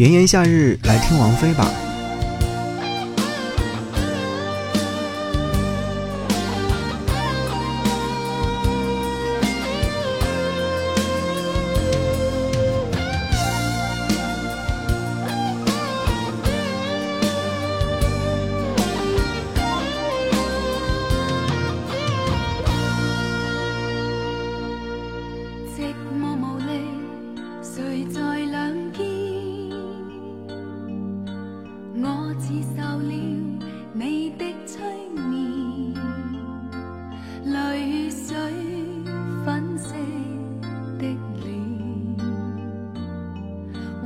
炎炎夏日，来听王菲吧。的脸。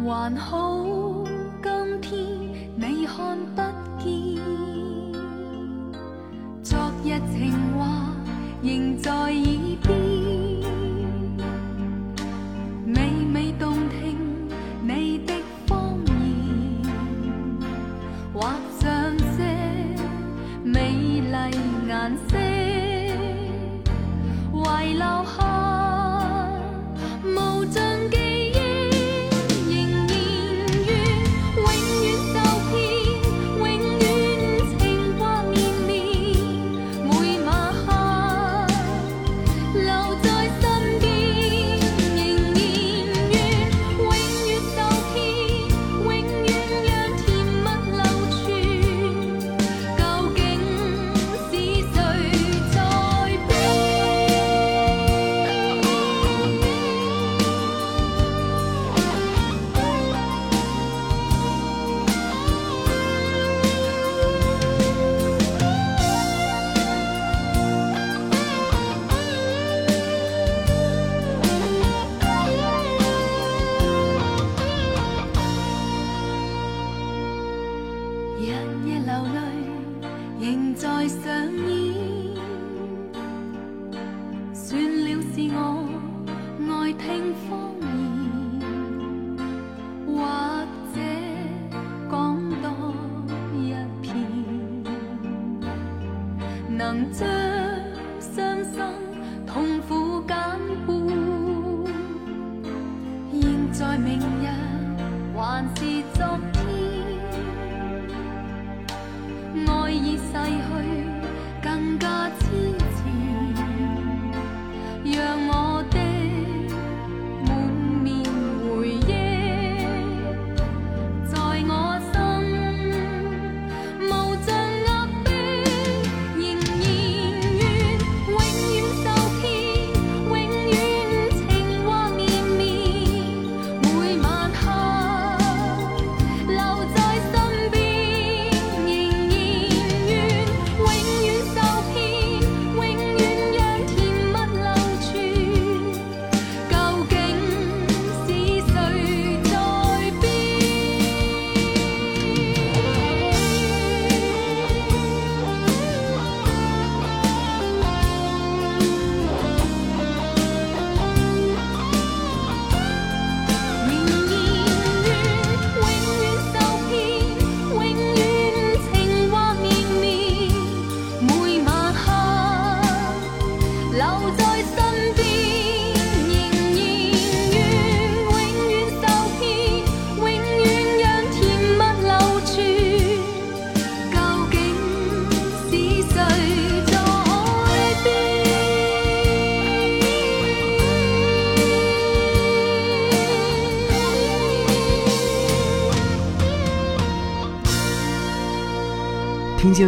还好，今天你看不见，昨日情话仍在耳边，日夜流泪仍在上演。算了是我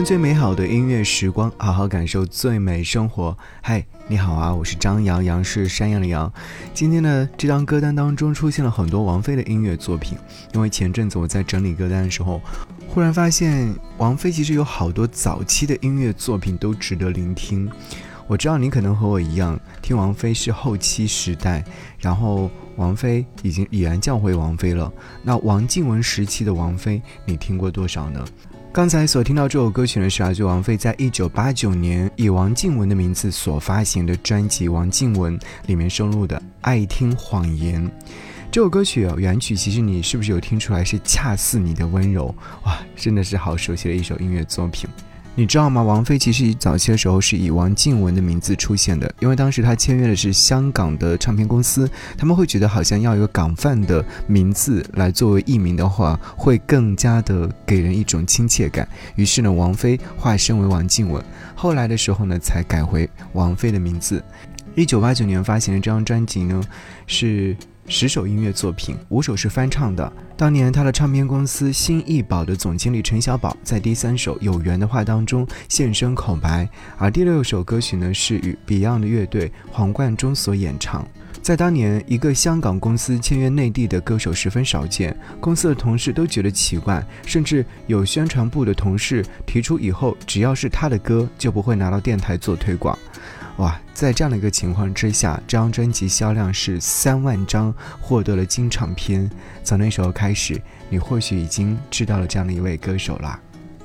最美好的音乐时光，好好感受最美生活。嗨，你好啊，我是张阳阳，是山羊的羊。今天呢，这张歌单当中出现了很多王菲的音乐作品。因为前阵子我在整理歌单的时候，忽然发现王菲其实有好多早期的音乐作品都值得聆听。我知道你可能和我一样，听王菲是后期时代，然后王菲已经已然叫回王菲了。那王静文时期的王菲，你听过多少呢？刚才所听到这首歌曲呢，是来自王菲在一九八九年以王静文的名字所发行的专辑《王静文》里面收录的《爱听谎言》。这首歌曲，原曲其实你是不是有听出来是恰似你的温柔？哇，真的是好熟悉的一首音乐作品。你知道吗？王菲其实早期的时候是以王靖雯的名字出现的，因为当时她签约的是香港的唱片公司，他们会觉得好像要一个港范的名字来作为艺名的话，会更加的给人一种亲切感。于是呢，王菲化身为王靖雯，后来的时候呢，才改回王菲的名字。一九八九年发行的这张专辑呢，是。十首音乐作品，五首是翻唱的。当年他的唱片公司新艺宝的总经理陈小宝在第三首《有缘的话》当中现身口白，而第六首歌曲呢是与 Beyond 的乐队黄贯中所演唱。在当年，一个香港公司签约内地的歌手十分少见，公司的同事都觉得奇怪，甚至有宣传部的同事提出以后只要是他的歌就不会拿到电台做推广。哇，在这样的一个情况之下，这张专辑销量是三万张，获得了金唱片。从那时候开始，你或许已经知道了这样的一位歌手啦。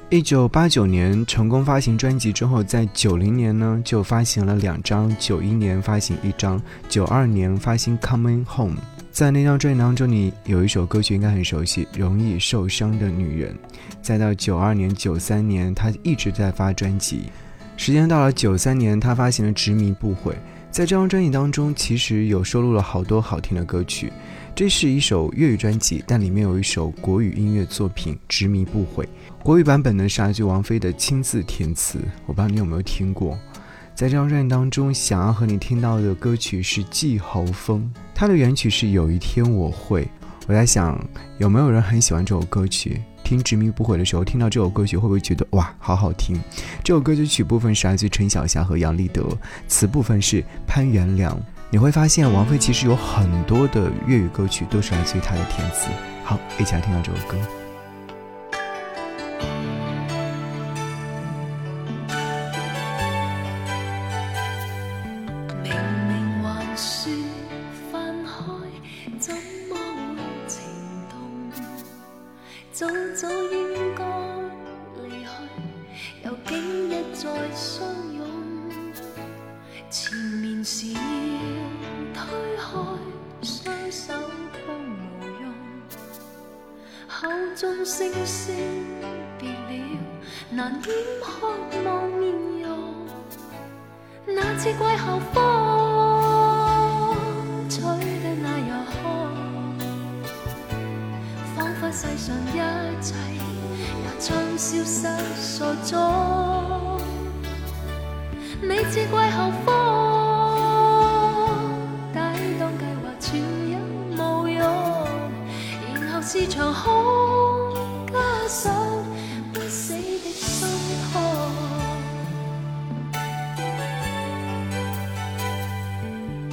一九八九年成功发行专辑之后，在九零年呢就发行了两张，九一年发行一张，九二年发行《Coming Home》。在那张专辑当中，你有一首歌曲应该很熟悉，《容易受伤的女人》。再到九二年、九三年，他一直在发专辑。时间到了九三年，他发行了《执迷不悔》。在这张专辑当中，其实有收录了好多好听的歌曲。这是一首粤语专辑，但里面有一首国语音乐作品《执迷不悔》。国语版本呢是阿句王菲的亲自填词，我不知道你有没有听过。在这张专辑当中，想要和你听到的歌曲是《季候风》，它的原曲是《有一天我会》。我在想，有没有人很喜欢这首歌曲？听执迷不悔的时候，听到这首歌曲会不会觉得哇，好好听？这首歌曲曲部分是来自于陈小霞和杨立德，词部分是潘元良。你会发现，王菲其实有很多的粤语歌曲都是来自于她的填词。好，一起来听到这首歌。中星星别了，难掩渴望面容。那次季候风吹得那样寒，仿佛世上一切也将消失所踪。你似季候风。是场空，加上不死的心痛。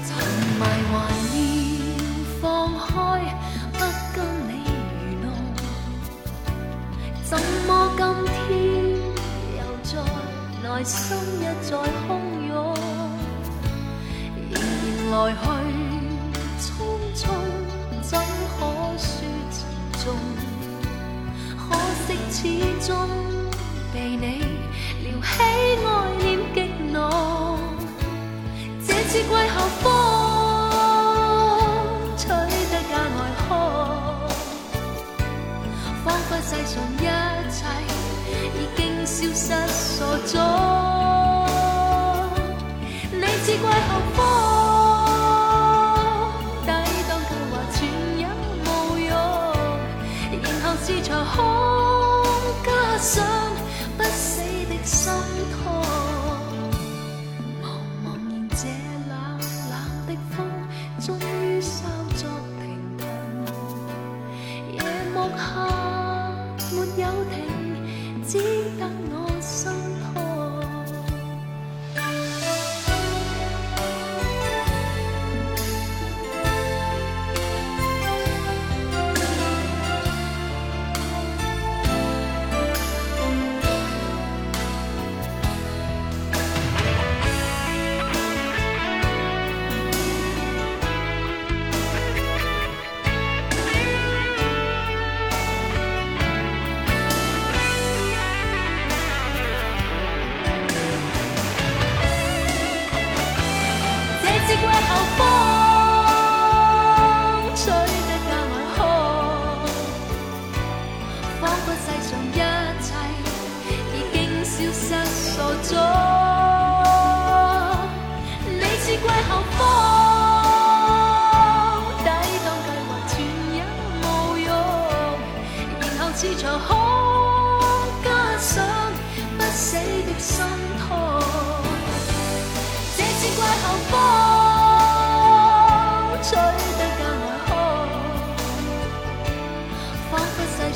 沉迷还要放开，不跟你愚弄。怎么今天又在内心一再汹涌？仍然来去始终被你撩起爱念激怒，这次季候风吹得格外酷，仿佛世上一切已经消失所踪。tell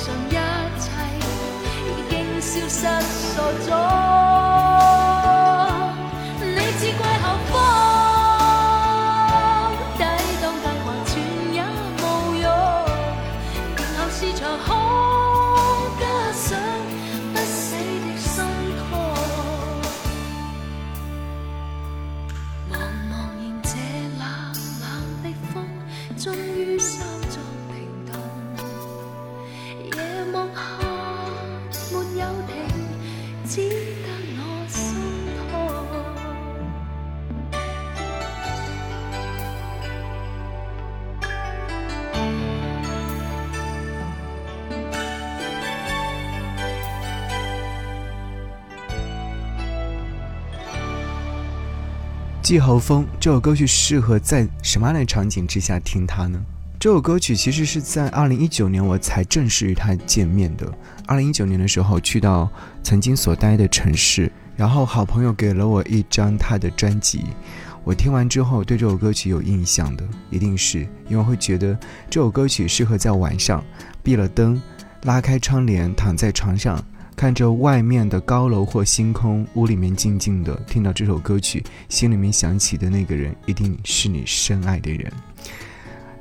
上一切已经消失所踪。季候风这首歌曲适合在什么样的场景之下听它呢？这首歌曲其实是在二零一九年我才正式与他见面的。二零一九年的时候去到曾经所待的城市，然后好朋友给了我一张他的专辑。我听完之后对这首歌曲有印象的，一定是因为会觉得这首歌曲适合在晚上闭了灯，拉开窗帘，躺在床上。看着外面的高楼或星空，屋里面静静的，听到这首歌曲，心里面想起的那个人，一定是你深爱的人。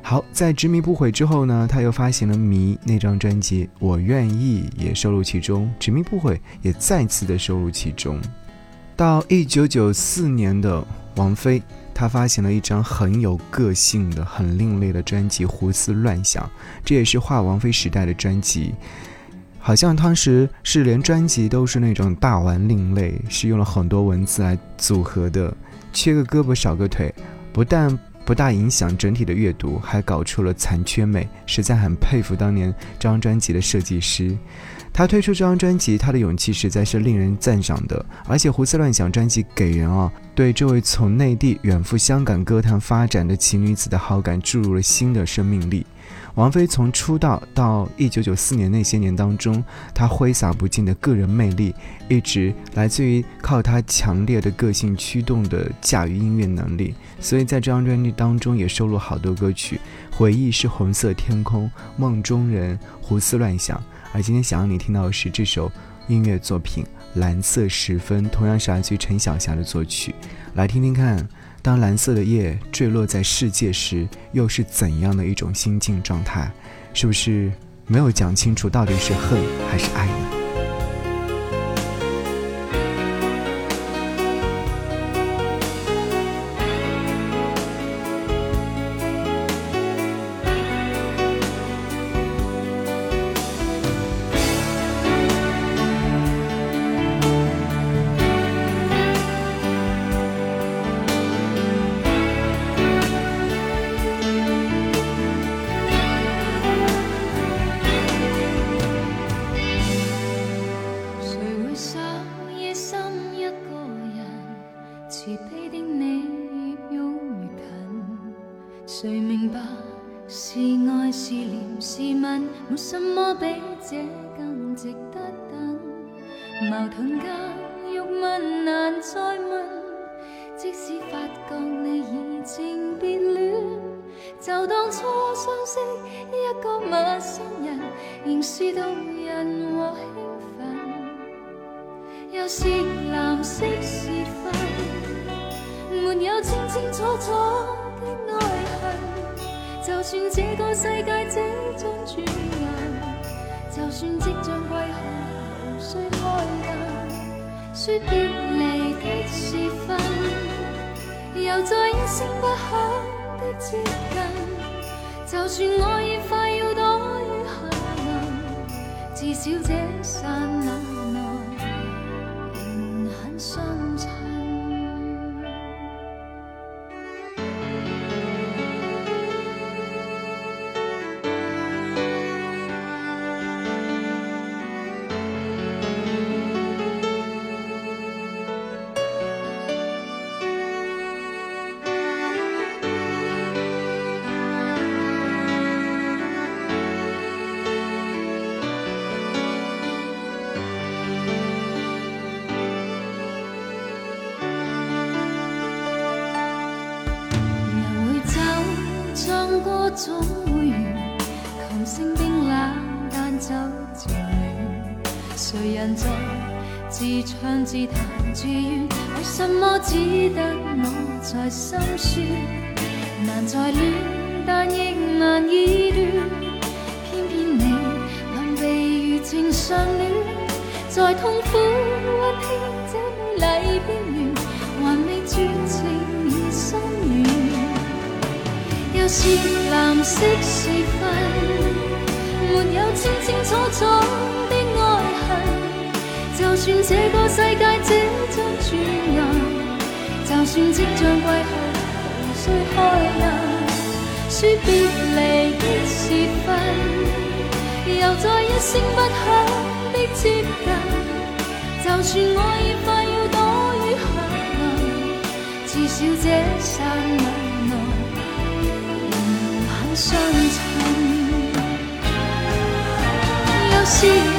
好，在执迷不悔之后呢，他又发行了《迷》那张专辑，我愿意也收录其中，执迷不悔也再次的收录其中。到一九九四年的王菲，她发行了一张很有个性的、很另类的专辑《胡思乱想》，这也是画王菲时代的专辑。好像当时是连专辑都是那种大玩另类，是用了很多文字来组合的，缺个胳膊少个腿，不但不大影响整体的阅读，还搞出了残缺美，实在很佩服当年这张专辑的设计师。他推出这张专辑，他的勇气实在是令人赞赏的。而且《胡思乱想》专辑给人啊，对这位从内地远赴香港歌坛发展的奇女子的好感注入了新的生命力。王菲从出道到一九九四年那些年当中，她挥洒不尽的个人魅力，一直来自于靠她强烈的个性驱动的驾驭音乐能力。所以在这张专辑当中也收录好多歌曲，《回忆是红色天空》《梦中人》《胡思乱想》。而今天想让你听到的是这首音乐作品《蓝色时分》，同样是来自于陈小霞的作曲。来听听看。当蓝色的夜坠落在世界时，又是怎样的一种心境状态？是不是没有讲清楚到底是恨还是爱呢？谁明白是爱是怜是问，没什么比这更值得等。矛盾间欲问难再问，即使发觉你已经变恋，就当初相识一个陌生人，仍是动人和兴奋。又是蓝色时分，没有清清楚楚。就算这个世界即将转暗，就算即将归去，无需开灯。说别离的时分，又在一声不响的接近。就算我已快要躲于下能，至少这刹那内。总会完，琴声冰冷，但酒渐暖。谁人在自唱自弹自怨？为什么只得我在心酸？难再恋，但亦难以断。偏偏你能被如情相恋，在痛苦温馨这是蓝色时分，没有清清楚楚的爱恨。就算这个世界即将转暗，就算即将归去，无需开灯。说别离的时分，又再一声不响的接近。就算我已快要躲于下楼，至少这刹那相衬。又是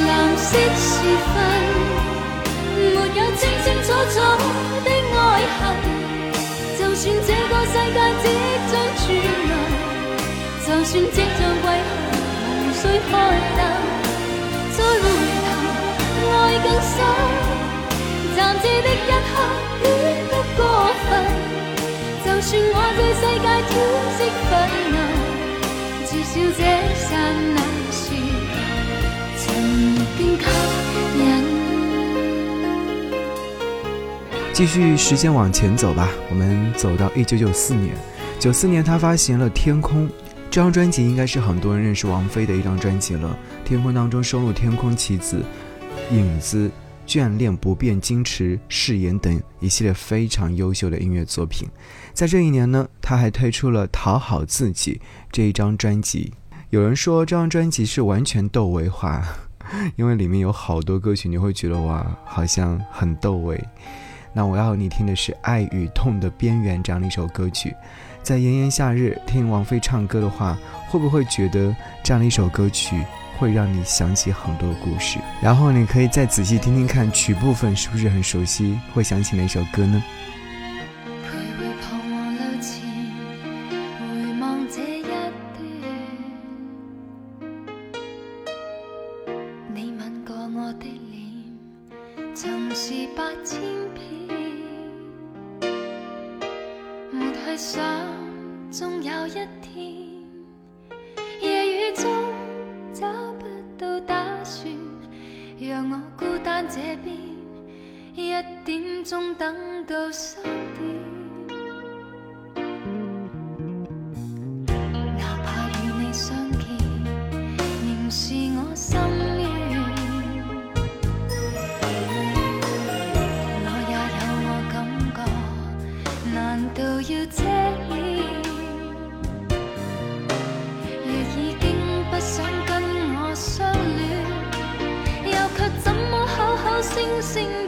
蓝色时分。没有清清楚楚的爱恨，就算这个世界即将转暗，就算即将归去，无需开灯。再回头，爱更深，暂借的一刻，恋不过分。就算我对世界挑剔愤怒，至少这刹那是曾经吸引。继续时间往前走吧，我们走到一九九四年。九四年，他发行了《天空》这张专辑，应该是很多人认识王菲的一张专辑了。《天空》当中收录《天空棋子》《影子》《眷恋》《不变矜持》《誓言》等一系列非常优秀的音乐作品。在这一年呢，他还推出了《讨好自己》这一张专辑。有人说这张专辑是完全窦唯化，因为里面有好多歌曲，你会觉得哇，好像很窦唯。那我要你听的是《爱与痛的边缘》这样的一首歌曲，在炎炎夏日听王菲唱歌的话，会不会觉得这样的一首歌曲会让你想起很多故事？然后你可以再仔细听听看曲部分是不是很熟悉，会想起哪首歌呢？这边一点钟等到三点。sing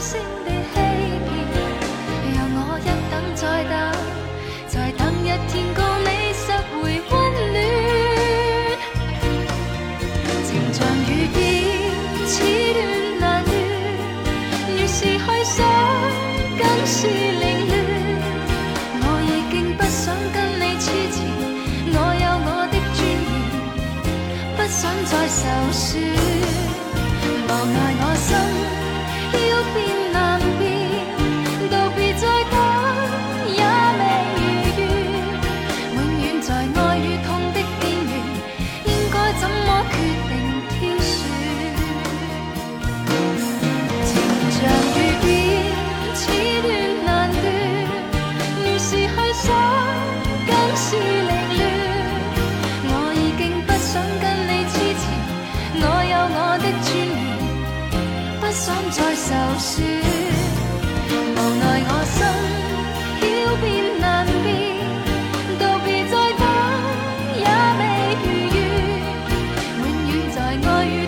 星的欺骗让我一等再等再等一天共你拾回温暖情像雨点似断难断越是去想更是凌乱我已经不想跟你痴缠我有我的尊严不想再受损无奈我心。在爱与